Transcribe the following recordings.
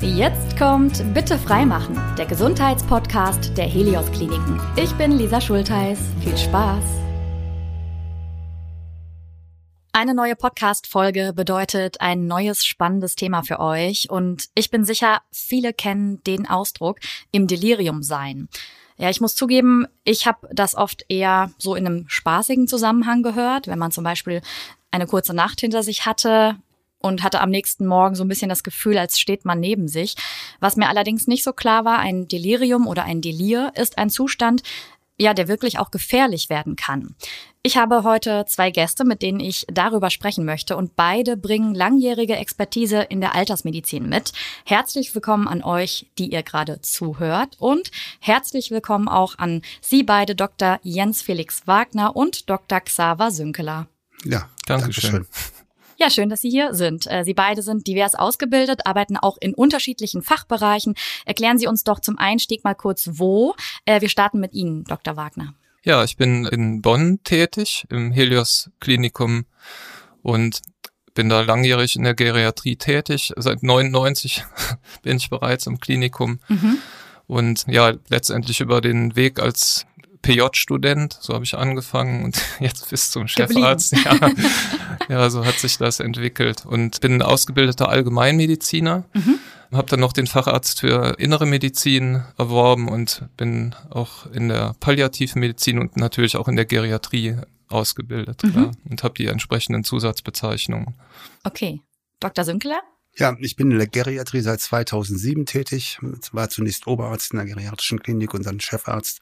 Jetzt kommt Bitte freimachen, der Gesundheitspodcast der Helios Kliniken. Ich bin Lisa Schultheiß. Viel Spaß. Eine neue Podcast-Folge bedeutet ein neues spannendes Thema für euch und ich bin sicher, viele kennen den Ausdruck im Delirium sein. Ja, ich muss zugeben, ich habe das oft eher so in einem spaßigen Zusammenhang gehört, wenn man zum Beispiel eine kurze Nacht hinter sich hatte und hatte am nächsten Morgen so ein bisschen das Gefühl, als steht man neben sich. Was mir allerdings nicht so klar war, ein Delirium oder ein Delir ist ein Zustand, ja, der wirklich auch gefährlich werden kann. Ich habe heute zwei Gäste, mit denen ich darüber sprechen möchte und beide bringen langjährige Expertise in der Altersmedizin mit. Herzlich willkommen an euch, die ihr gerade zuhört und herzlich willkommen auch an Sie beide, Dr. Jens Felix Wagner und Dr. Xaver Sünkeler. Ja, danke schön. Ja, schön, dass Sie hier sind. Äh, Sie beide sind divers ausgebildet, arbeiten auch in unterschiedlichen Fachbereichen. Erklären Sie uns doch zum Einstieg mal kurz, wo. Äh, wir starten mit Ihnen, Dr. Wagner. Ja, ich bin in Bonn tätig, im Helios Klinikum und bin da langjährig in der Geriatrie tätig. Seit 99 bin ich bereits im Klinikum. Mhm. Und ja, letztendlich über den Weg als PJ-Student, so habe ich angefangen und jetzt bis zum Chefarzt. Ja, ja, so hat sich das entwickelt und bin ausgebildeter Allgemeinmediziner. Mhm. Habe dann noch den Facharzt für innere Medizin erworben und bin auch in der palliativen Medizin und natürlich auch in der Geriatrie ausgebildet mhm. und habe die entsprechenden Zusatzbezeichnungen. Okay. Dr. Sünkler? Ja, ich bin in der Geriatrie seit 2007 tätig. War zunächst Oberarzt in der geriatrischen Klinik und dann Chefarzt.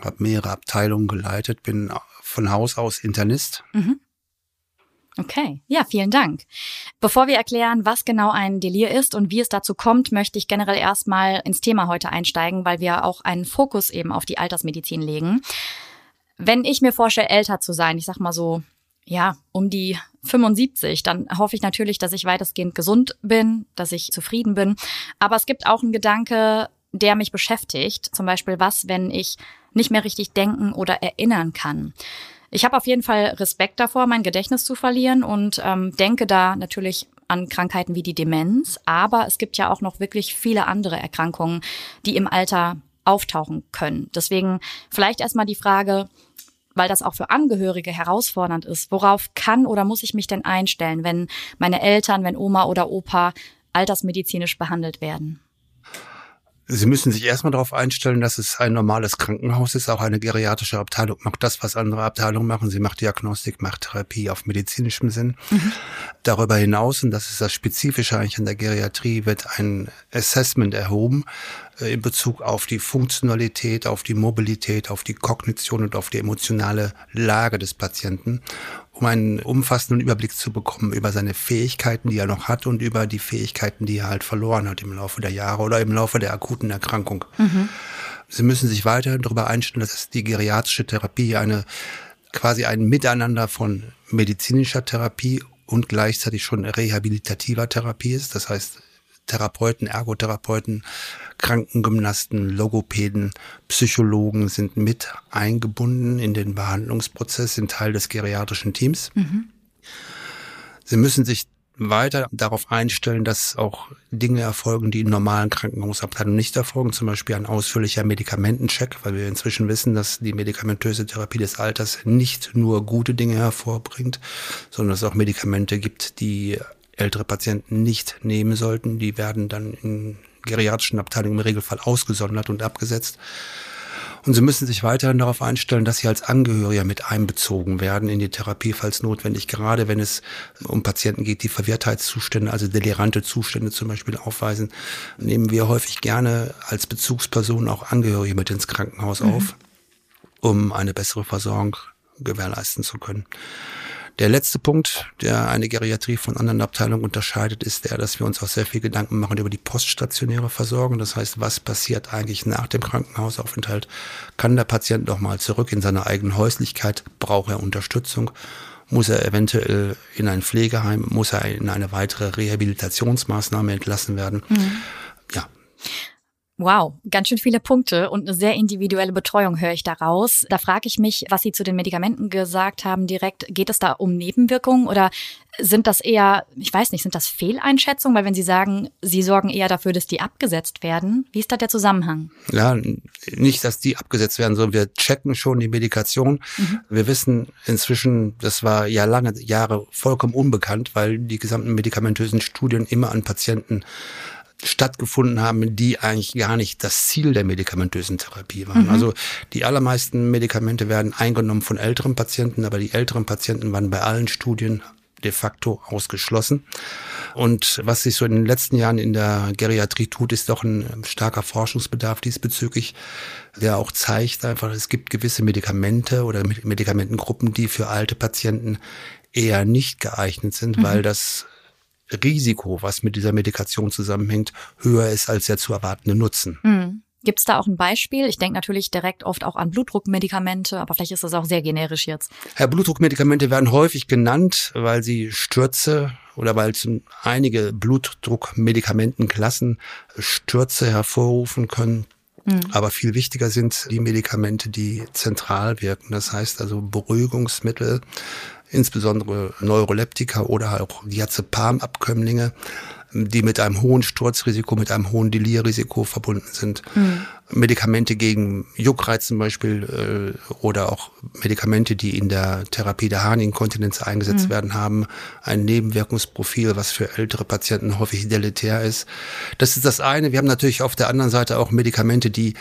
Habe mehrere Abteilungen geleitet, bin von Haus aus Internist. Mhm. Okay, ja, vielen Dank. Bevor wir erklären, was genau ein Delir ist und wie es dazu kommt, möchte ich generell erstmal ins Thema heute einsteigen, weil wir auch einen Fokus eben auf die Altersmedizin legen. Wenn ich mir vorstelle, älter zu sein, ich sag mal so ja, um die 75, dann hoffe ich natürlich, dass ich weitestgehend gesund bin, dass ich zufrieden bin. Aber es gibt auch einen Gedanke, der mich beschäftigt. Zum Beispiel, was, wenn ich nicht mehr richtig denken oder erinnern kann. Ich habe auf jeden Fall Respekt davor, mein Gedächtnis zu verlieren und ähm, denke da natürlich an Krankheiten wie die Demenz. Aber es gibt ja auch noch wirklich viele andere Erkrankungen, die im Alter auftauchen können. Deswegen vielleicht erstmal die Frage, weil das auch für Angehörige herausfordernd ist. Worauf kann oder muss ich mich denn einstellen, wenn meine Eltern, wenn Oma oder Opa altersmedizinisch behandelt werden? Sie müssen sich erstmal darauf einstellen, dass es ein normales Krankenhaus ist. Auch eine geriatrische Abteilung macht das, was andere Abteilungen machen. Sie macht Diagnostik, macht Therapie auf medizinischem Sinn. Mhm. Darüber hinaus, und das ist das Spezifische eigentlich in der Geriatrie, wird ein Assessment erhoben äh, in Bezug auf die Funktionalität, auf die Mobilität, auf die Kognition und auf die emotionale Lage des Patienten um einen umfassenden Überblick zu bekommen über seine Fähigkeiten, die er noch hat und über die Fähigkeiten, die er halt verloren hat im Laufe der Jahre oder im Laufe der akuten Erkrankung. Mhm. Sie müssen sich weiterhin darüber einstellen, dass die geriatrische Therapie eine quasi ein Miteinander von medizinischer Therapie und gleichzeitig schon rehabilitativer Therapie ist. Das heißt, Therapeuten, Ergotherapeuten, Krankengymnasten, Logopäden, Psychologen sind mit eingebunden in den Behandlungsprozess, sind Teil des geriatrischen Teams. Mhm. Sie müssen sich weiter darauf einstellen, dass auch Dinge erfolgen, die in normalen Krankenhausabteilungen nicht erfolgen, zum Beispiel ein ausführlicher Medikamentencheck, weil wir inzwischen wissen, dass die medikamentöse Therapie des Alters nicht nur gute Dinge hervorbringt, sondern es auch Medikamente gibt, die ältere Patienten nicht nehmen sollten. Die werden dann in geriatrischen Abteilungen im Regelfall ausgesondert und abgesetzt. Und sie müssen sich weiterhin darauf einstellen, dass sie als Angehöriger mit einbezogen werden in die Therapie, falls notwendig, gerade wenn es um Patienten geht, die Verwirrtheitszustände, also delirante Zustände zum Beispiel aufweisen, nehmen wir häufig gerne als Bezugsperson auch Angehörige mit ins Krankenhaus mhm. auf, um eine bessere Versorgung gewährleisten zu können. Der letzte Punkt, der eine Geriatrie von anderen Abteilungen unterscheidet, ist der, dass wir uns auch sehr viel Gedanken machen über die poststationäre Versorgung. Das heißt, was passiert eigentlich nach dem Krankenhausaufenthalt? Kann der Patient noch mal zurück in seine eigene Häuslichkeit? Braucht er Unterstützung? Muss er eventuell in ein Pflegeheim? Muss er in eine weitere Rehabilitationsmaßnahme entlassen werden? Mhm. Ja. Wow, ganz schön viele Punkte und eine sehr individuelle Betreuung höre ich daraus. Da frage ich mich, was Sie zu den Medikamenten gesagt haben direkt. Geht es da um Nebenwirkungen oder sind das eher, ich weiß nicht, sind das Fehleinschätzungen? Weil wenn Sie sagen, Sie sorgen eher dafür, dass die abgesetzt werden, wie ist da der Zusammenhang? Ja, nicht, dass die abgesetzt werden, sondern wir checken schon die Medikation. Mhm. Wir wissen inzwischen, das war ja lange Jahre vollkommen unbekannt, weil die gesamten medikamentösen Studien immer an Patienten stattgefunden haben, die eigentlich gar nicht das Ziel der medikamentösen Therapie waren. Mhm. Also die allermeisten Medikamente werden eingenommen von älteren Patienten, aber die älteren Patienten waren bei allen Studien de facto ausgeschlossen. Und was sich so in den letzten Jahren in der Geriatrie tut, ist doch ein starker Forschungsbedarf diesbezüglich, der auch zeigt einfach, es gibt gewisse Medikamente oder Medikamentengruppen, die für alte Patienten eher nicht geeignet sind, mhm. weil das Risiko, was mit dieser Medikation zusammenhängt, höher ist als der zu erwartende Nutzen. Mhm. Gibt es da auch ein Beispiel? Ich denke natürlich direkt oft auch an Blutdruckmedikamente, aber vielleicht ist das auch sehr generisch jetzt. Ja, Blutdruckmedikamente werden häufig genannt, weil sie Stürze oder weil einige Blutdruckmedikamentenklassen Stürze hervorrufen können. Mhm. Aber viel wichtiger sind die Medikamente, die zentral wirken. Das heißt also Beruhigungsmittel, insbesondere Neuroleptika oder auch Diazepam-Abkömmlinge, die mit einem hohen Sturzrisiko, mit einem hohen Delirrisiko verbunden sind. Mhm. Medikamente gegen Juckreiz zum Beispiel äh, oder auch Medikamente, die in der Therapie der Harninkontinenz eingesetzt mhm. werden, haben ein Nebenwirkungsprofil, was für ältere Patienten häufig deletär ist. Das ist das eine. Wir haben natürlich auf der anderen Seite auch Medikamente, die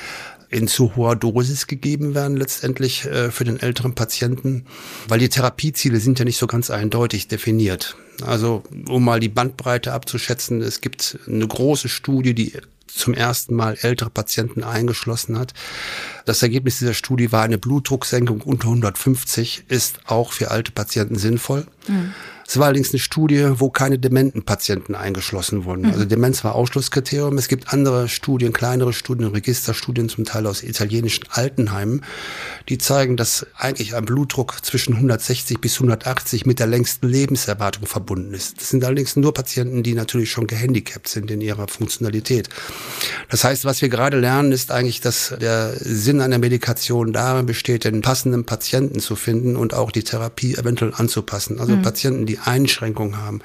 in zu hoher Dosis gegeben werden letztendlich äh, für den älteren Patienten, weil die Therapieziele sind ja nicht so ganz eindeutig definiert. Also um mal die Bandbreite abzuschätzen, es gibt eine große Studie, die zum ersten Mal ältere Patienten eingeschlossen hat. Das Ergebnis dieser Studie war eine Blutdrucksenkung unter 150, ist auch für alte Patienten sinnvoll. Mhm. Es war allerdings eine Studie, wo keine dementen Patienten eingeschlossen wurden. Mhm. Also Demenz war Ausschlusskriterium. Es gibt andere Studien, kleinere Studien, Registerstudien, zum Teil aus italienischen Altenheimen, die zeigen, dass eigentlich ein Blutdruck zwischen 160 bis 180 mit der längsten Lebenserwartung verbunden ist. Das sind allerdings nur Patienten, die natürlich schon gehandicapt sind in ihrer Funktionalität. Das heißt, was wir gerade lernen, ist eigentlich, dass der Sinn einer Medikation darin besteht, den passenden Patienten zu finden und auch die Therapie eventuell anzupassen. Also mhm. Patienten, die Einschränkungen haben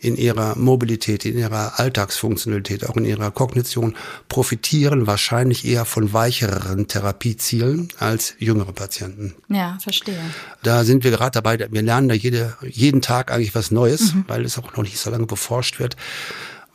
in ihrer Mobilität, in ihrer Alltagsfunktionalität, auch in ihrer Kognition, profitieren wahrscheinlich eher von weicheren Therapiezielen als jüngere Patienten. Ja, verstehe. Da sind wir gerade dabei, wir lernen da jede, jeden Tag eigentlich was Neues, mhm. weil es auch noch nicht so lange beforscht wird,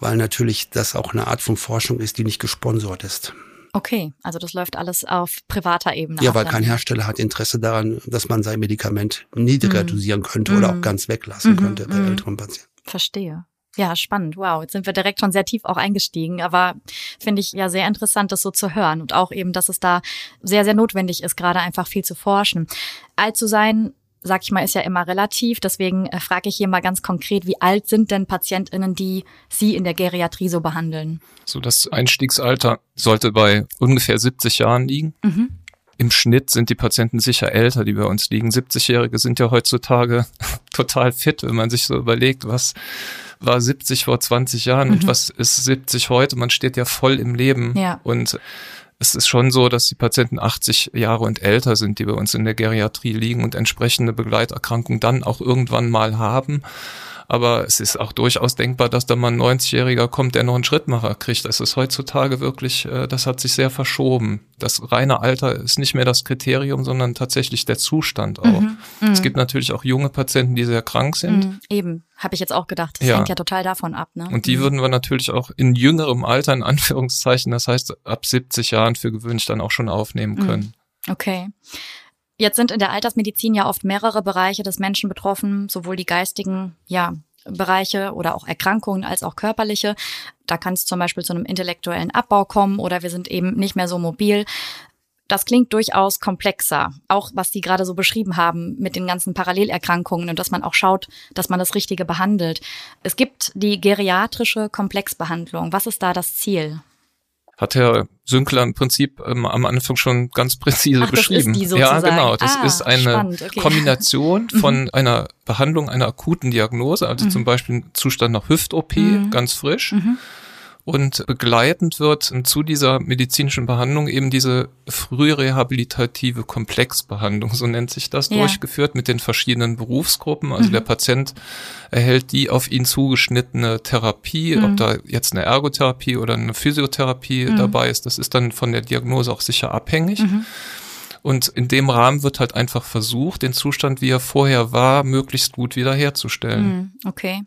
weil natürlich das auch eine Art von Forschung ist, die nicht gesponsert ist. Okay, also das läuft alles auf privater Ebene. Ja, weil kein Hersteller hat Interesse daran, dass man sein Medikament niedriger mm. dosieren könnte mm. oder auch mhm. ganz weglassen mm könnte bei mhm. älteren Patienten. Verstehe. Ja, spannend. Wow, jetzt sind wir direkt schon sehr tief auch eingestiegen, aber finde ich ja sehr interessant, das so zu hören und auch eben, dass es da sehr, sehr notwendig ist, gerade einfach viel zu forschen. Alt zu sein sag ich mal, ist ja immer relativ. Deswegen äh, frage ich hier mal ganz konkret, wie alt sind denn PatientInnen, die Sie in der Geriatrie so behandeln? So das Einstiegsalter sollte bei ungefähr 70 Jahren liegen. Mhm. Im Schnitt sind die Patienten sicher älter, die bei uns liegen. 70-Jährige sind ja heutzutage total fit, wenn man sich so überlegt, was war 70 vor 20 Jahren mhm. und was ist 70 heute. Man steht ja voll im Leben. Ja. Und es ist schon so, dass die Patienten 80 Jahre und älter sind, die bei uns in der Geriatrie liegen und entsprechende Begleiterkrankungen dann auch irgendwann mal haben. Aber es ist auch durchaus denkbar, dass da mal ein 90-Jähriger kommt, der noch einen Schrittmacher kriegt. Das ist heutzutage wirklich, äh, das hat sich sehr verschoben. Das reine Alter ist nicht mehr das Kriterium, sondern tatsächlich der Zustand auch. Mhm, es mhm. gibt natürlich auch junge Patienten, die sehr krank sind. Mhm, eben, habe ich jetzt auch gedacht. Das ja. hängt ja total davon ab. Ne? Und die mhm. würden wir natürlich auch in jüngerem Alter, in Anführungszeichen, das heißt ab 70 Jahren für gewöhnlich dann auch schon aufnehmen mhm. können. Okay. Jetzt sind in der Altersmedizin ja oft mehrere Bereiche des Menschen betroffen, sowohl die geistigen, ja, Bereiche oder auch Erkrankungen als auch körperliche. Da kann es zum Beispiel zu einem intellektuellen Abbau kommen oder wir sind eben nicht mehr so mobil. Das klingt durchaus komplexer, auch was Sie gerade so beschrieben haben mit den ganzen Parallelerkrankungen und dass man auch schaut, dass man das Richtige behandelt. Es gibt die geriatrische Komplexbehandlung. Was ist da das Ziel? Hat Herr Sünkler im Prinzip ähm, am Anfang schon ganz präzise Ach, beschrieben. ja, genau. Das ah, ist eine okay. Kombination mhm. von einer Behandlung einer akuten Diagnose, also mhm. zum Beispiel Zustand nach Hüft-OP, mhm. ganz frisch. Und begleitend wird zu dieser medizinischen Behandlung eben diese frührehabilitative Komplexbehandlung, so nennt sich das, ja. durchgeführt mit den verschiedenen Berufsgruppen. Also mhm. der Patient erhält die auf ihn zugeschnittene Therapie, mhm. ob da jetzt eine Ergotherapie oder eine Physiotherapie mhm. dabei ist, das ist dann von der Diagnose auch sicher abhängig. Mhm. Und in dem Rahmen wird halt einfach versucht, den Zustand, wie er vorher war, möglichst gut wiederherzustellen. Mhm. Okay.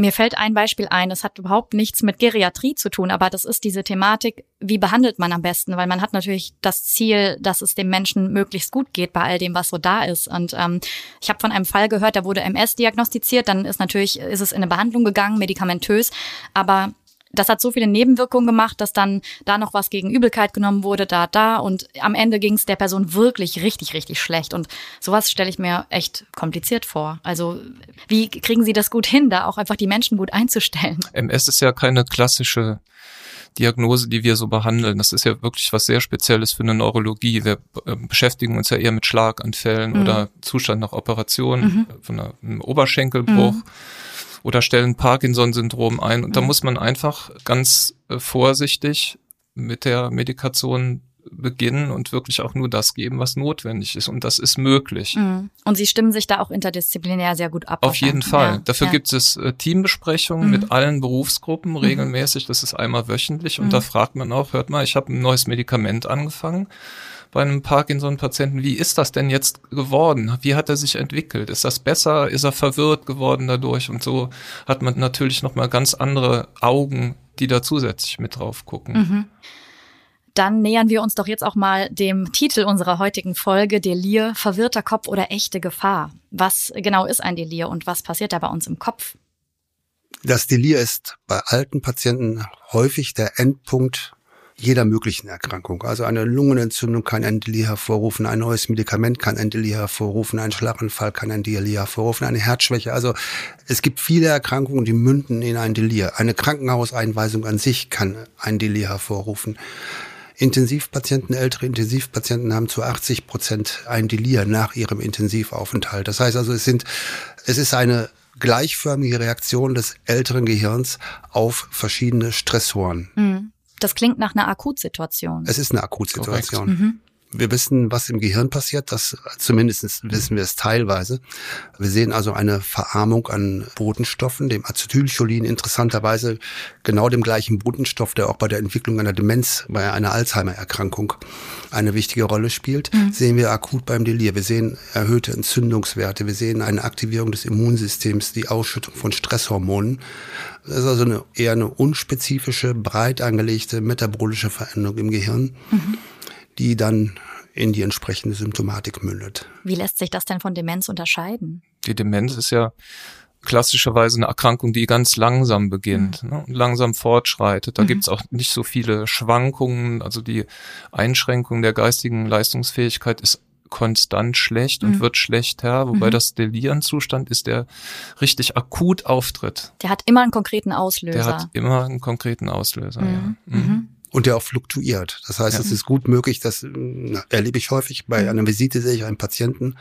Mir fällt ein Beispiel ein, das hat überhaupt nichts mit Geriatrie zu tun, aber das ist diese Thematik, wie behandelt man am besten, weil man hat natürlich das Ziel, dass es dem Menschen möglichst gut geht bei all dem, was so da ist. Und ähm, ich habe von einem Fall gehört, da wurde MS diagnostiziert, dann ist natürlich, ist es in eine Behandlung gegangen, medikamentös, aber das hat so viele Nebenwirkungen gemacht, dass dann da noch was gegen Übelkeit genommen wurde, da, da. Und am Ende ging es der Person wirklich richtig, richtig schlecht. Und sowas stelle ich mir echt kompliziert vor. Also wie kriegen Sie das gut hin, da auch einfach die Menschen gut einzustellen? MS ist ja keine klassische Diagnose, die wir so behandeln. Das ist ja wirklich was sehr Spezielles für eine Neurologie. Wir äh, beschäftigen uns ja eher mit Schlaganfällen mhm. oder Zustand nach Operation, mhm. von einem Oberschenkelbruch. Mhm oder stellen Parkinson-Syndrom ein. Und da muss man einfach ganz äh, vorsichtig mit der Medikation beginnen und wirklich auch nur das geben, was notwendig ist. Und das ist möglich. Mhm. Und Sie stimmen sich da auch interdisziplinär sehr gut ab. Auf jeden Fall. Ja. Dafür ja. gibt es äh, Teambesprechungen mhm. mit allen Berufsgruppen mhm. regelmäßig. Das ist einmal wöchentlich. Und mhm. da fragt man auch, hört mal, ich habe ein neues Medikament angefangen bei einem Parkinson-Patienten, wie ist das denn jetzt geworden? Wie hat er sich entwickelt? Ist das besser? Ist er verwirrt geworden dadurch? Und so hat man natürlich nochmal ganz andere Augen, die da zusätzlich mit drauf gucken. Mhm. Dann nähern wir uns doch jetzt auch mal dem Titel unserer heutigen Folge, Delir, verwirrter Kopf oder echte Gefahr. Was genau ist ein Delir und was passiert da bei uns im Kopf? Das Delir ist bei alten Patienten häufig der Endpunkt jeder möglichen Erkrankung. Also eine Lungenentzündung kann ein Delir hervorrufen, ein neues Medikament kann ein Delir hervorrufen, ein Schlaganfall kann ein Delir hervorrufen, eine Herzschwäche. Also es gibt viele Erkrankungen, die münden in ein Delir. Eine Krankenhauseinweisung an sich kann ein Delir hervorrufen. Intensivpatienten, ältere Intensivpatienten haben zu 80 Prozent ein Delir nach ihrem Intensivaufenthalt. Das heißt also, es sind, es ist eine gleichförmige Reaktion des älteren Gehirns auf verschiedene Stressoren. Mhm. Das klingt nach einer Akutsituation. Es ist eine Akutsituation. Mhm. Wir wissen, was im Gehirn passiert, das zumindest wissen wir es teilweise. Wir sehen also eine Verarmung an Botenstoffen, dem Acetylcholin interessanterweise genau dem gleichen Botenstoff, der auch bei der Entwicklung einer Demenz, bei einer Alzheimer-Erkrankung eine wichtige Rolle spielt, mhm. sehen wir akut beim Delir. Wir sehen erhöhte Entzündungswerte, wir sehen eine Aktivierung des Immunsystems, die Ausschüttung von Stresshormonen. Das ist also eine, eher eine unspezifische, breit angelegte metabolische Veränderung im Gehirn. Mhm die dann in die entsprechende Symptomatik mündet. Wie lässt sich das denn von Demenz unterscheiden? Die Demenz ist ja klassischerweise eine Erkrankung, die ganz langsam beginnt, mhm. ne, langsam fortschreitet. Da mhm. gibt's auch nicht so viele Schwankungen. Also die Einschränkung der geistigen Leistungsfähigkeit ist konstant schlecht und mhm. wird schlechter, wobei mhm. das Delierenzustand ist, der richtig akut auftritt. Der hat immer einen konkreten Auslöser. Der hat immer einen konkreten Auslöser, ja. Mhm. Mhm und der auch fluktuiert. Das heißt, ja. es ist gut möglich, das erlebe ich häufig. Bei mhm. einer Visite sehe ich einen Patienten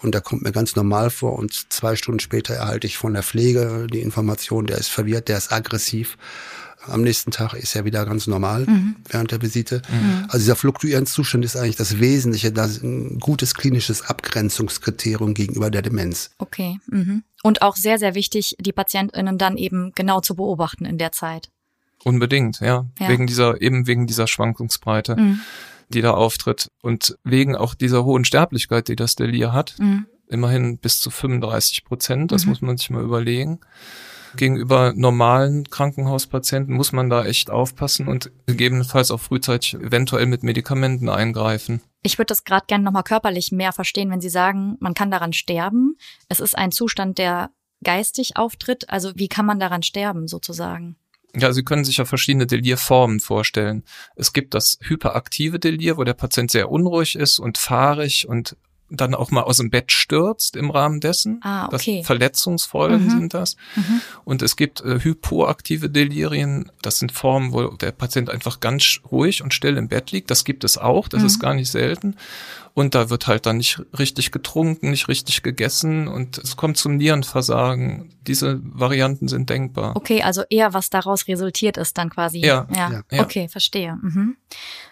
und der kommt mir ganz normal vor und zwei Stunden später erhalte ich von der Pflege die Information, der ist verwirrt, der ist aggressiv. Am nächsten Tag ist er wieder ganz normal mhm. während der Visite. Mhm. Also dieser fluktuierende Zustand ist eigentlich das Wesentliche, das ein gutes klinisches Abgrenzungskriterium gegenüber der Demenz. Okay. Mhm. Und auch sehr, sehr wichtig, die PatientInnen dann eben genau zu beobachten in der Zeit. Unbedingt, ja. ja. Wegen dieser, eben wegen dieser Schwankungsbreite, mhm. die da auftritt. Und wegen auch dieser hohen Sterblichkeit, die das Delir hat. Mhm. Immerhin bis zu 35 Prozent, das mhm. muss man sich mal überlegen. Gegenüber normalen Krankenhauspatienten muss man da echt aufpassen und gegebenenfalls auch frühzeitig eventuell mit Medikamenten eingreifen. Ich würde das gerade gerne nochmal körperlich mehr verstehen, wenn Sie sagen, man kann daran sterben. Es ist ein Zustand, der geistig auftritt. Also wie kann man daran sterben sozusagen? Ja, Sie können sich ja verschiedene Delirformen vorstellen. Es gibt das hyperaktive Delir, wo der Patient sehr unruhig ist und fahrig und dann auch mal aus dem Bett stürzt im Rahmen dessen. Ah, okay. Das Verletzungsfolgen Mhm. sind das. Mhm. Und es gibt äh, hypoaktive Delirien. Das sind Formen, wo der Patient einfach ganz ruhig und still im Bett liegt. Das gibt es auch. Das Mhm. ist gar nicht selten. Und da wird halt dann nicht richtig getrunken, nicht richtig gegessen und es kommt zum Nierenversagen. Diese Varianten sind denkbar. Okay, also eher was daraus resultiert ist dann quasi. Ja, ja. ja. Okay, verstehe. Mhm.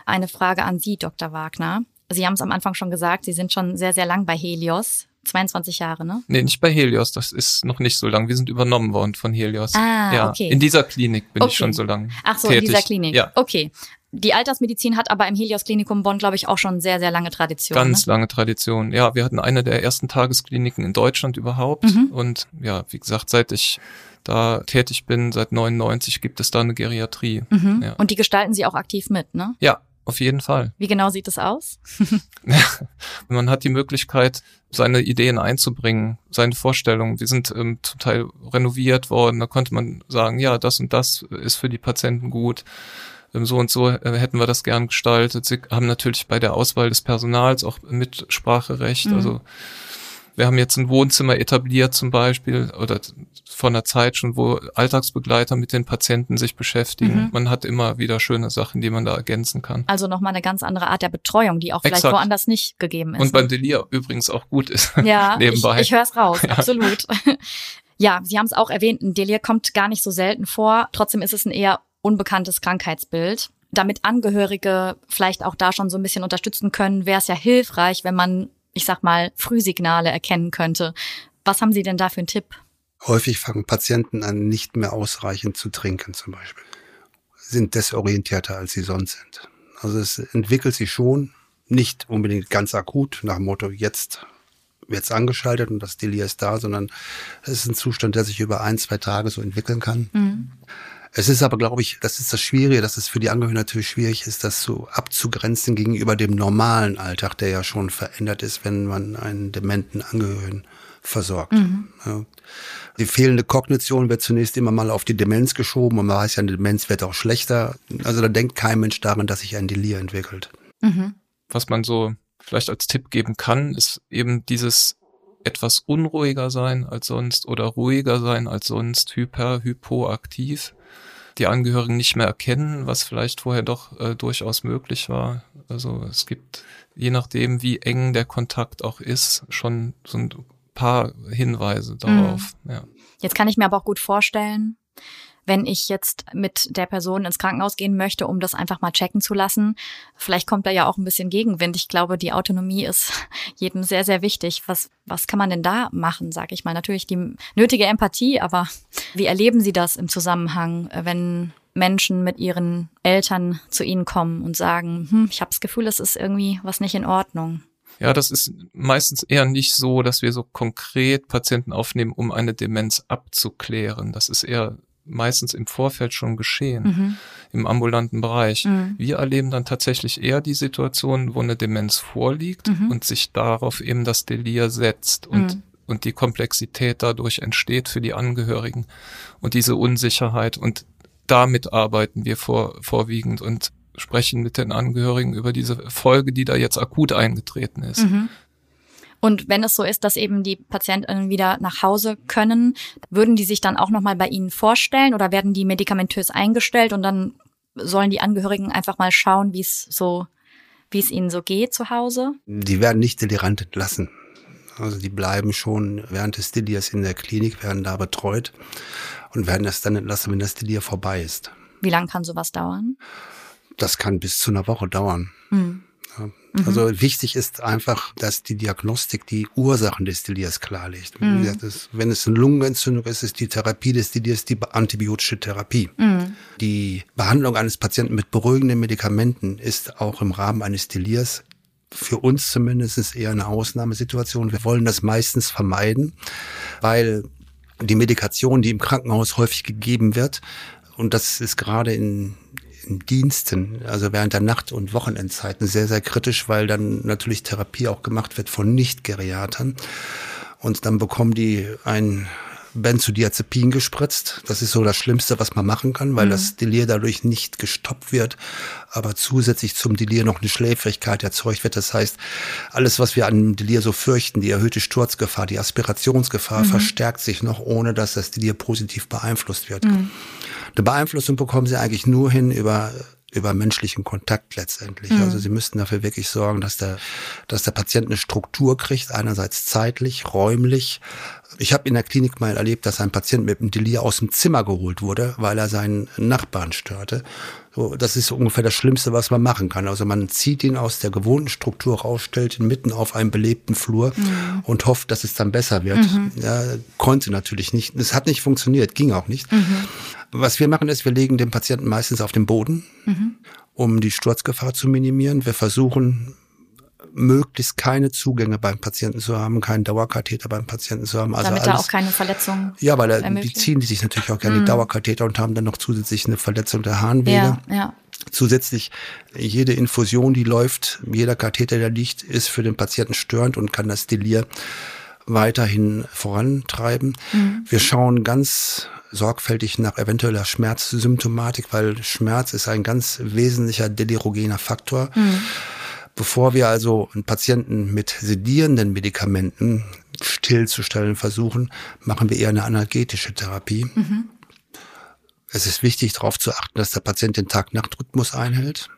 Eine Frage an Sie, Dr. Wagner. Sie haben es am Anfang schon gesagt, Sie sind schon sehr, sehr lang bei Helios. 22 Jahre, ne? Nee, nicht bei Helios, das ist noch nicht so lang. Wir sind übernommen worden von Helios. Ah, ja, okay. In dieser Klinik bin Okay. ich schon so lang. Ach so, tätig. in dieser Klinik. Ja, Okay. Die Altersmedizin hat aber im Helios Klinikum Bonn, glaube ich, auch schon sehr, sehr lange Tradition. ganz ne? lange Tradition. Ja, wir hatten eine der ersten Tageskliniken in Deutschland überhaupt. Mhm. Und ja, wie gesagt, seit ich da tätig bin, seit 99, gibt es da eine Geriatrie. Mhm. Ja. Und die gestalten Sie auch aktiv mit, ne? Ja, auf jeden Fall. Wie genau sieht es aus? Man hat die Möglichkeit, seine Ideen einzubringen, seine Vorstellungen. Wir sind ähm, zum Teil renoviert worden. Da konnte man sagen, ja, das und das ist für die Patienten gut. Ähm, so und so äh, hätten wir das gern gestaltet. Sie haben natürlich bei der Auswahl des Personals auch Mitspracherecht. Mhm. Also wir haben jetzt ein Wohnzimmer etabliert zum Beispiel oder von der Zeit schon, wo Alltagsbegleiter mit den Patienten sich beschäftigen. Mhm. Man hat immer wieder schöne Sachen, die man da ergänzen kann. Also nochmal eine ganz andere Art der Betreuung, die auch vielleicht Exakt. woanders nicht gegeben ist. Und beim Delir übrigens auch gut ist. ja, nebenbei. ich, ich höre es raus, absolut. Ja, Sie haben es auch erwähnt, ein Delir kommt gar nicht so selten vor. Trotzdem ist es ein eher unbekanntes Krankheitsbild. Damit Angehörige vielleicht auch da schon so ein bisschen unterstützen können, wäre es ja hilfreich, wenn man, ich sag mal, Frühsignale erkennen könnte. Was haben Sie denn da für einen Tipp? Häufig fangen Patienten an, nicht mehr ausreichend zu trinken zum Beispiel. Sind desorientierter, als sie sonst sind. Also es entwickelt sich schon, nicht unbedingt ganz akut, nach dem Motto, jetzt wird's angeschaltet und das Delir ist da, sondern es ist ein Zustand, der sich über ein, zwei Tage so entwickeln kann. Mhm. Es ist aber, glaube ich, das ist das Schwierige, dass es für die Angehörigen natürlich schwierig ist, das so abzugrenzen gegenüber dem normalen Alltag, der ja schon verändert ist, wenn man einen dementen Angehörigen versorgt. Ja. Die fehlende Kognition wird zunächst immer mal auf die Demenz geschoben und man weiß ja, eine Demenz wird auch schlechter. Also da denkt kein Mensch daran, dass sich ein Delir entwickelt. Mhm. was man so vielleicht als Tipp geben kann, ist eben dieses etwas unruhiger sein als sonst oder ruhiger sein als sonst, hyper, hypoaktiv. Die Angehörigen nicht mehr erkennen, was vielleicht vorher doch äh, durchaus möglich war. Also es gibt, je nachdem, wie eng der Kontakt auch ist, schon so ein paar Hinweise darauf. Ja. Jetzt kann ich mir aber auch gut vorstellen, wenn ich jetzt mit der Person ins Krankenhaus gehen möchte, um das einfach mal checken zu lassen. Vielleicht kommt da ja auch ein bisschen Gegenwind. Ich glaube, die Autonomie ist jedem sehr, sehr wichtig. Was, was kann man denn da machen, sage ich mal? Natürlich die nötige Empathie, aber wie erleben Sie das im Zusammenhang, wenn Menschen mit ihren Eltern zu Ihnen kommen und sagen, hm, ich habe das Gefühl, es ist irgendwie was nicht in Ordnung. Ja, das ist meistens eher nicht so, dass wir so konkret Patienten aufnehmen, um eine Demenz abzuklären. Das ist eher meistens im Vorfeld schon geschehen, Mhm. im ambulanten Bereich. Mhm. Wir erleben dann tatsächlich eher die Situation, wo eine Demenz vorliegt Mhm. und sich darauf eben das Delir setzt und, Mhm. und die Komplexität dadurch entsteht für die Angehörigen und diese Unsicherheit und damit arbeiten wir vor, vorwiegend und sprechen mit den Angehörigen über diese Folge, die da jetzt akut eingetreten ist. Mhm. Und wenn es so ist, dass eben die Patientinnen wieder nach Hause können, würden die sich dann auch nochmal bei Ihnen vorstellen oder werden die medikamentös eingestellt und dann sollen die Angehörigen einfach mal schauen, wie es so, wie es ihnen so geht zu Hause? Die werden nicht delirant entlassen. Also die bleiben schon während des Delirs in der Klinik, werden da betreut und werden erst dann entlassen, wenn das Delir vorbei ist. Wie lang kann sowas dauern? Das kann bis zu einer Woche dauern. Hm. Ja. Also wichtig ist einfach, dass die Diagnostik die Ursachen des Delirs klarlegt. Mhm. Gesagt, das, wenn es eine Lungenentzündung ist, ist die Therapie des Delirs die antibiotische Therapie. Mhm. Die Behandlung eines Patienten mit beruhigenden Medikamenten ist auch im Rahmen eines Delirs für uns zumindest eher eine Ausnahmesituation. Wir wollen das meistens vermeiden, weil die Medikation, die im Krankenhaus häufig gegeben wird, und das ist gerade in, in Diensten, also während der Nacht- und Wochenendzeiten sehr, sehr kritisch, weil dann natürlich Therapie auch gemacht wird von Nicht-Geriatern. Und dann bekommen die ein Benzodiazepin gespritzt. Das ist so das Schlimmste, was man machen kann, weil mhm. das Delir dadurch nicht gestoppt wird, aber zusätzlich zum Delir noch eine Schläfrigkeit erzeugt wird. Das heißt, alles, was wir an Delir so fürchten, die erhöhte Sturzgefahr, die Aspirationsgefahr, mhm. verstärkt sich noch, ohne dass das Delir positiv beeinflusst wird. Mhm. Eine Beeinflussung bekommen sie eigentlich nur hin über über menschlichen Kontakt letztendlich. Mhm. Also sie müssten dafür wirklich sorgen, dass der, dass der Patient eine Struktur kriegt, einerseits zeitlich, räumlich. Ich habe in der Klinik mal erlebt, dass ein Patient mit einem Delir aus dem Zimmer geholt wurde, weil er seinen Nachbarn störte. So, das ist ungefähr das Schlimmste, was man machen kann. Also man zieht ihn aus der gewohnten Struktur raus, stellt ihn mitten auf einen belebten Flur mhm. und hofft, dass es dann besser wird. Mhm. Ja, konnte natürlich nicht. Es hat nicht funktioniert, ging auch nicht. Mhm. Was wir machen ist, wir legen den Patienten meistens auf den Boden, mhm. um die Sturzgefahr zu minimieren. Wir versuchen möglichst keine Zugänge beim Patienten zu haben, keinen Dauerkatheter beim Patienten zu haben. Also Damit alles, da auch keine Verletzungen. Ja, weil er, die ziehen die sich natürlich auch gerne mhm. die Dauerkatheter und haben dann noch zusätzlich eine Verletzung der Harnwege. Ja, ja. Zusätzlich jede Infusion, die läuft, jeder Katheter, der liegt, ist für den Patienten störend und kann das Delir weiterhin vorantreiben. Mhm. Wir schauen ganz sorgfältig nach eventueller Schmerzsymptomatik, weil Schmerz ist ein ganz wesentlicher delirogener Faktor. Mhm. Bevor wir also einen Patienten mit sedierenden Medikamenten stillzustellen versuchen, machen wir eher eine analgetische Therapie. Mhm. Es ist wichtig darauf zu achten, dass der Patient den Tag-Nacht-Rhythmus einhält.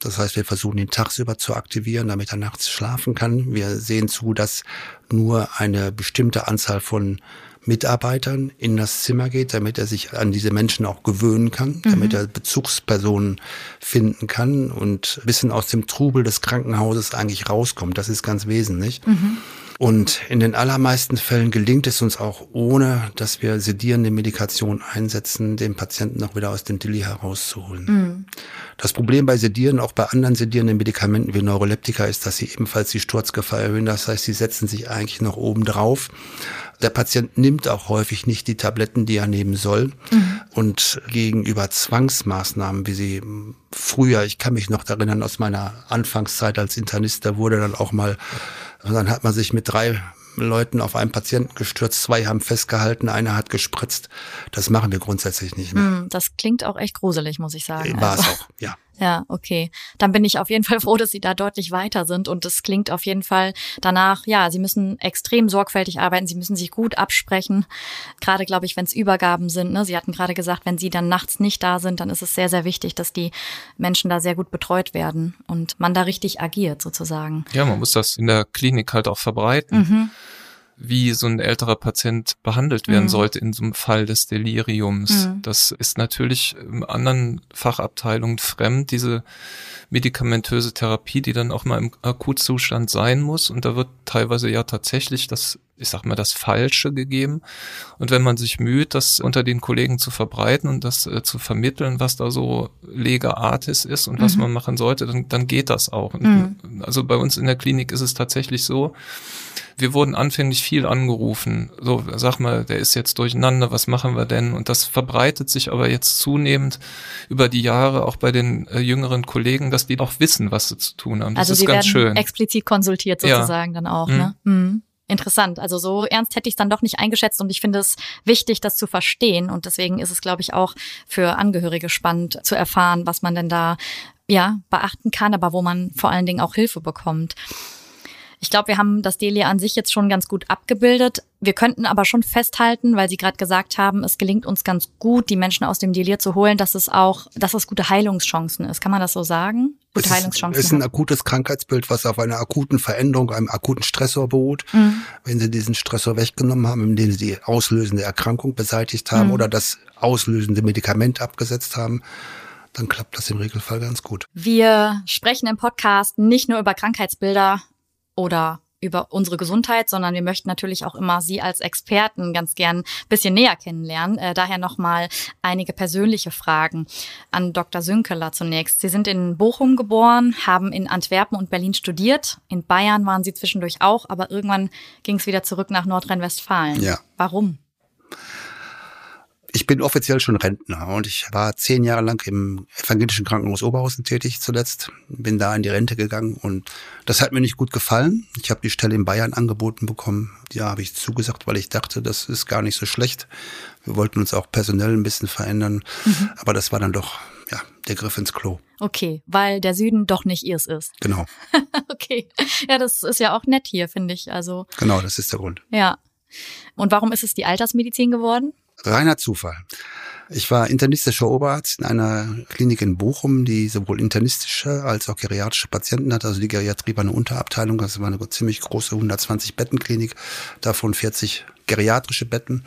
Das heißt, wir versuchen ihn tagsüber zu aktivieren, damit er nachts schlafen kann. Wir sehen zu, dass nur eine bestimmte Anzahl von Mitarbeitern in das Zimmer geht, damit er sich an diese Menschen auch gewöhnen kann, mhm. damit er Bezugspersonen finden kann und ein bisschen aus dem Trubel des Krankenhauses eigentlich rauskommt. Das ist ganz wesentlich. Mhm. Und in den allermeisten Fällen gelingt es uns auch, ohne dass wir sedierende Medikation einsetzen, den Patienten noch wieder aus dem Delir herauszuholen. Mhm. Das Problem bei Sedieren, auch bei anderen sedierenden Medikamenten wie Neuroleptika, ist, dass sie ebenfalls die Sturzgefahr erhöhen. Das heißt, sie setzen sich eigentlich noch oben drauf. Der Patient nimmt auch häufig nicht die Tabletten, die er nehmen soll. Mhm. Und gegenüber Zwangsmaßnahmen, wie sie früher, ich kann mich noch erinnern aus meiner Anfangszeit als Internist, da wurde dann auch mal, dann hat man sich mit drei Leuten auf einen Patienten gestürzt, zwei haben festgehalten, einer hat gespritzt. Das machen wir grundsätzlich nicht mehr. Hm, das klingt auch echt gruselig, muss ich sagen. War also. es auch, ja. Ja, okay. Dann bin ich auf jeden Fall froh, dass Sie da deutlich weiter sind und es klingt auf jeden Fall danach, ja, Sie müssen extrem sorgfältig arbeiten, Sie müssen sich gut absprechen. Gerade, glaube ich, wenn es Übergaben sind. Ne? Sie hatten gerade gesagt, wenn Sie dann nachts nicht da sind, dann ist es sehr, sehr wichtig, dass die Menschen da sehr gut betreut werden und man da richtig agiert sozusagen. Ja, man muss das in der Klinik halt auch verbreiten. Mhm wie so ein älterer Patient behandelt werden mhm. sollte in so einem Fall des Deliriums. Mhm. Das ist natürlich in anderen Fachabteilungen fremd, diese medikamentöse Therapie, die dann auch mal im Akutzustand sein muss. Und da wird teilweise ja tatsächlich das, ich sag mal, das Falsche gegeben. Und wenn man sich müht, das unter den Kollegen zu verbreiten und das äh, zu vermitteln, was da so Lega Artis ist und mhm. was man machen sollte, dann, dann geht das auch. Mhm. Also bei uns in der Klinik ist es tatsächlich so, wir wurden anfänglich viel angerufen. So, sag mal, der ist jetzt durcheinander, was machen wir denn? Und das verbreitet sich aber jetzt zunehmend über die Jahre auch bei den äh, jüngeren Kollegen, dass die auch wissen, was sie zu tun haben. Das also ist sie ganz werden schön. explizit konsultiert sozusagen ja. dann auch, mhm. ne? Mhm. Interessant. Also so ernst hätte ich es dann doch nicht eingeschätzt und ich finde es wichtig, das zu verstehen. Und deswegen ist es, glaube ich, auch für Angehörige spannend zu erfahren, was man denn da ja beachten kann, aber wo man vor allen Dingen auch Hilfe bekommt. Ich glaube, wir haben das Delia an sich jetzt schon ganz gut abgebildet. Wir könnten aber schon festhalten, weil Sie gerade gesagt haben, es gelingt uns ganz gut, die Menschen aus dem Delir zu holen, dass es auch, dass es gute Heilungschancen ist. Kann man das so sagen? Gute es Heilungschancen. Es ist ein akutes Krankheitsbild, was auf einer akuten Veränderung, einem akuten Stressor beruht. Mhm. Wenn Sie diesen Stressor weggenommen haben, indem Sie die auslösende Erkrankung beseitigt haben mhm. oder das auslösende Medikament abgesetzt haben, dann klappt das im Regelfall ganz gut. Wir sprechen im Podcast nicht nur über Krankheitsbilder, oder über unsere Gesundheit, sondern wir möchten natürlich auch immer Sie als Experten ganz gern ein bisschen näher kennenlernen. Äh, daher nochmal einige persönliche Fragen an Dr. Sünkeler zunächst. Sie sind in Bochum geboren, haben in Antwerpen und Berlin studiert. In Bayern waren Sie zwischendurch auch, aber irgendwann ging es wieder zurück nach Nordrhein-Westfalen. Ja. Warum? Ich bin offiziell schon Rentner und ich war zehn Jahre lang im evangelischen Krankenhaus Oberhausen tätig zuletzt. Bin da in die Rente gegangen und das hat mir nicht gut gefallen. Ich habe die Stelle in Bayern angeboten bekommen. Die habe ich zugesagt, weil ich dachte, das ist gar nicht so schlecht. Wir wollten uns auch personell ein bisschen verändern, mhm. aber das war dann doch ja, der Griff ins Klo. Okay, weil der Süden doch nicht ihrs ist. Genau. okay. Ja, das ist ja auch nett hier, finde ich. Also. Genau, das ist der Grund. Ja. Und warum ist es die Altersmedizin geworden? Reiner Zufall. Ich war internistischer Oberarzt in einer Klinik in Bochum, die sowohl internistische als auch geriatrische Patienten hat. Also die Geriatrie war eine Unterabteilung, das war eine ziemlich große 120 Bettenklinik, davon 40 geriatrische Betten.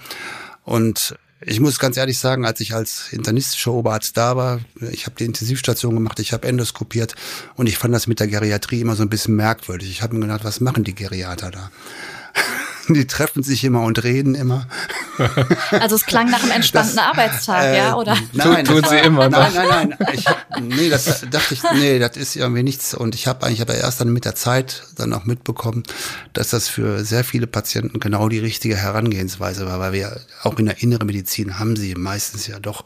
Und ich muss ganz ehrlich sagen, als ich als internistischer Oberarzt da war, ich habe die Intensivstation gemacht, ich habe endoskopiert und ich fand das mit der Geriatrie immer so ein bisschen merkwürdig. Ich habe mir gedacht, was machen die Geriater da? Die treffen sich immer und reden immer. Also es klang nach einem entspannten das, Arbeitstag, äh, ja, oder? Nein, tun sie immer. Nein, nein, nein. Ich hab, nee, das dachte ich, nee, das ist irgendwie nichts. Und ich habe eigentlich aber erst dann mit der Zeit dann auch mitbekommen, dass das für sehr viele Patienten genau die richtige Herangehensweise war, weil wir auch in der inneren Medizin haben sie meistens ja doch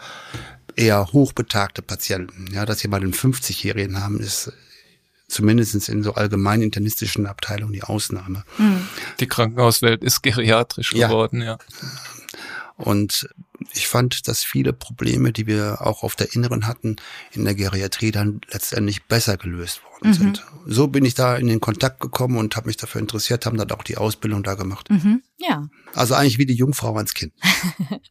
eher hochbetagte Patienten. Ja, dass sie mal einen 50-Jährigen haben, ist zumindest in so allgemein internistischen Abteilungen die Ausnahme. Hm. Die Krankenhauswelt ist geriatrisch geworden, ja. Und ich fand, dass viele Probleme, die wir auch auf der Inneren hatten, in der Geriatrie dann letztendlich besser gelöst worden mhm. sind. So bin ich da in den Kontakt gekommen und habe mich dafür interessiert, haben dann auch die Ausbildung da gemacht. Mhm. Ja. Also eigentlich wie die Jungfrau ans Kind.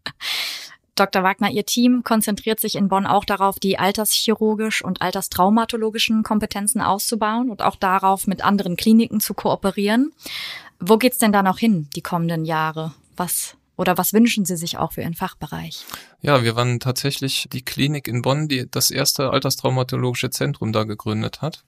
Dr. Wagner, Ihr Team konzentriert sich in Bonn auch darauf, die alterschirurgisch und alterstraumatologischen Kompetenzen auszubauen und auch darauf, mit anderen Kliniken zu kooperieren. Wo geht's denn da noch hin, die kommenden Jahre? Was oder was wünschen Sie sich auch für Ihren Fachbereich? Ja, wir waren tatsächlich die Klinik in Bonn, die das erste alterstraumatologische Zentrum da gegründet hat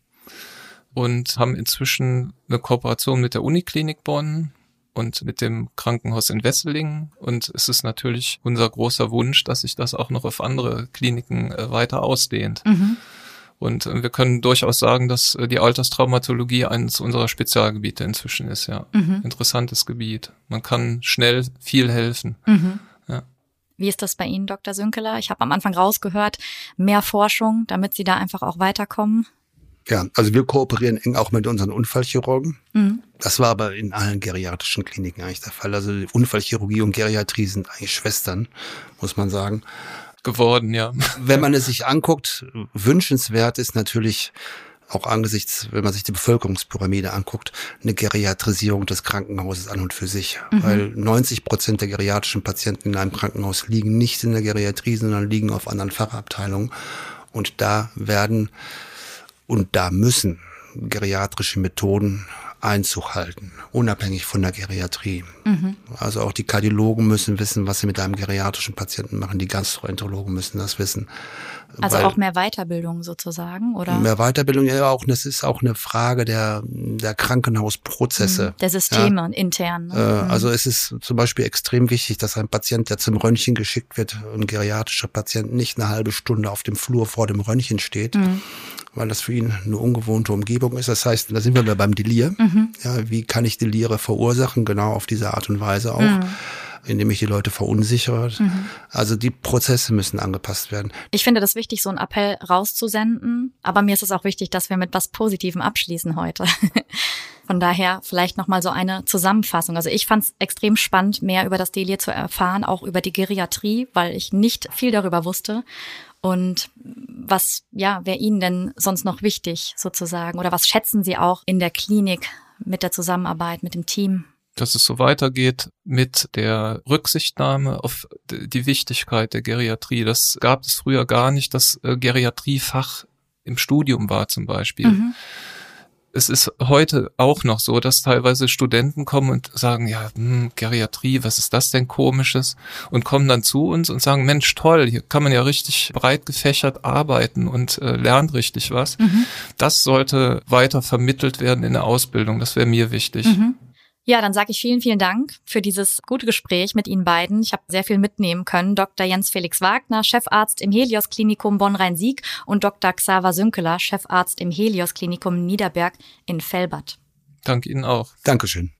und haben inzwischen eine Kooperation mit der Uniklinik Bonn, und mit dem Krankenhaus in Wesseling. Und es ist natürlich unser großer Wunsch, dass sich das auch noch auf andere Kliniken äh, weiter ausdehnt. Mhm. Und äh, wir können durchaus sagen, dass äh, die Alterstraumatologie eines unserer Spezialgebiete inzwischen ist, ja. Mhm. Interessantes Gebiet. Man kann schnell viel helfen. Mhm. Ja. Wie ist das bei Ihnen, Dr. Sünkeler? Ich habe am Anfang rausgehört, mehr Forschung, damit Sie da einfach auch weiterkommen. Ja, also wir kooperieren eng auch mit unseren Unfallchirurgen. Mhm. Das war aber in allen geriatrischen Kliniken eigentlich der Fall. Also Unfallchirurgie und Geriatrie sind eigentlich Schwestern, muss man sagen. Geworden, ja. Wenn man es sich anguckt, wünschenswert ist natürlich auch angesichts, wenn man sich die Bevölkerungspyramide anguckt, eine Geriatrisierung des Krankenhauses an und für sich. Mhm. Weil 90 Prozent der geriatrischen Patienten in einem Krankenhaus liegen nicht in der Geriatrie, sondern liegen auf anderen Fachabteilungen. Und da werden und da müssen geriatrische Methoden Einzug halten, unabhängig von der Geriatrie. Mhm. Also auch die Kardiologen müssen wissen, was sie mit einem geriatrischen Patienten machen. Die Gastroenterologen müssen das wissen. Also auch mehr Weiterbildung sozusagen, oder? Mehr Weiterbildung, ja auch. Das ist auch eine Frage der, der Krankenhausprozesse. Mhm. Der Systeme ja. intern. Ne? Äh, mhm. Also es ist zum Beispiel extrem wichtig, dass ein Patient, der zum Röntgen geschickt wird, ein geriatrischer Patient, nicht eine halbe Stunde auf dem Flur vor dem Röntgen steht, mhm weil das für ihn eine ungewohnte Umgebung ist. Das heißt, da sind wir beim Delir. Mhm. Ja, wie kann ich Delire verursachen? Genau auf diese Art und Weise auch. Mhm indem ich die Leute verunsichere. Mhm. Also die Prozesse müssen angepasst werden. Ich finde das wichtig, so einen Appell rauszusenden. Aber mir ist es auch wichtig, dass wir mit was Positivem abschließen heute. Von daher vielleicht nochmal so eine Zusammenfassung. Also ich fand es extrem spannend, mehr über das Delir zu erfahren, auch über die Geriatrie, weil ich nicht viel darüber wusste. Und was, ja, wäre Ihnen denn sonst noch wichtig sozusagen? Oder was schätzen Sie auch in der Klinik mit der Zusammenarbeit, mit dem Team? Dass es so weitergeht mit der Rücksichtnahme auf die Wichtigkeit der Geriatrie. Das gab es früher gar nicht, dass äh, Geriatriefach im Studium war zum Beispiel. Mhm es ist heute auch noch so, dass teilweise Studenten kommen und sagen, ja, hm, Geriatrie, was ist das denn komisches? Und kommen dann zu uns und sagen, Mensch, toll, hier kann man ja richtig breit gefächert arbeiten und äh, lernt richtig was. Mhm. Das sollte weiter vermittelt werden in der Ausbildung. Das wäre mir wichtig. Mhm. Ja, dann sage ich vielen, vielen Dank für dieses gute Gespräch mit Ihnen beiden. Ich habe sehr viel mitnehmen können. Dr. Jens Felix Wagner, Chefarzt im Helios Klinikum Bonn-Rhein-Sieg und Dr. Xaver Sünkeler, Chefarzt im Helios Klinikum Niederberg in Fellbad. Danke Ihnen auch. Dankeschön.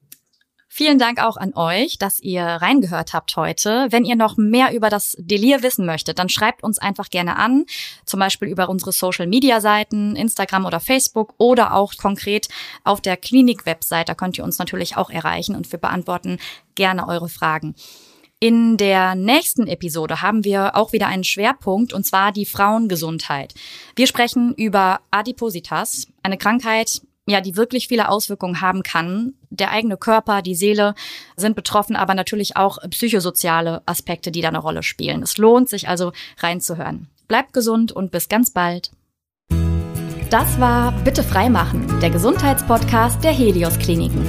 Vielen Dank auch an euch, dass ihr reingehört habt heute. Wenn ihr noch mehr über das Delir wissen möchtet, dann schreibt uns einfach gerne an, zum Beispiel über unsere Social-Media-Seiten, Instagram oder Facebook oder auch konkret auf der Klinik-Website. Da könnt ihr uns natürlich auch erreichen und wir beantworten gerne eure Fragen. In der nächsten Episode haben wir auch wieder einen Schwerpunkt, und zwar die Frauengesundheit. Wir sprechen über Adipositas, eine Krankheit, ja, die wirklich viele Auswirkungen haben kann. Der eigene Körper, die Seele sind betroffen, aber natürlich auch psychosoziale Aspekte, die da eine Rolle spielen. Es lohnt sich also reinzuhören. Bleibt gesund und bis ganz bald. Das war Bitte freimachen, der Gesundheitspodcast der Helios Kliniken.